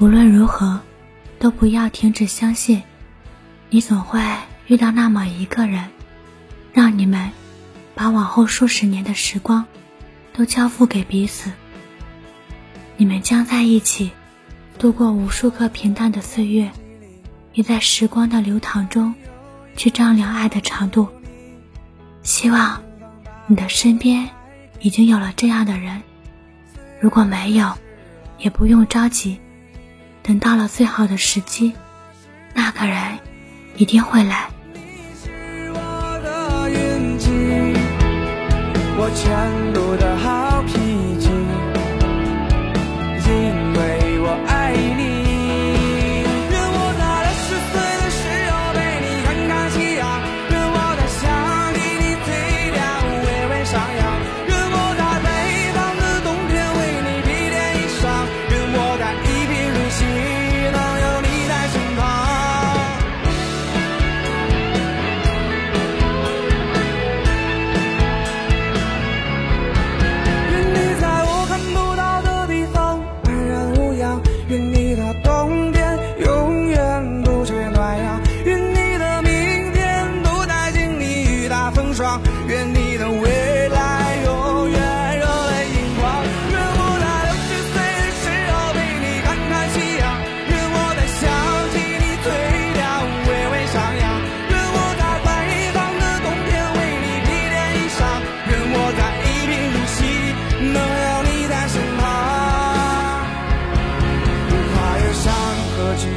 无论如何，都不要停止相信，你总会遇到那么一个人，让你们把往后数十年的时光都交付给彼此。你们将在一起度过无数个平淡的岁月，也在时光的流淌中去丈量爱的长度。希望你的身边已经有了这样的人，如果没有，也不用着急。等到了最好的时机，那个人一定会来。我全部的好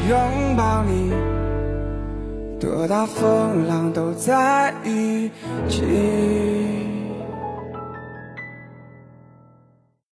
拥抱你，多大风浪都在一起。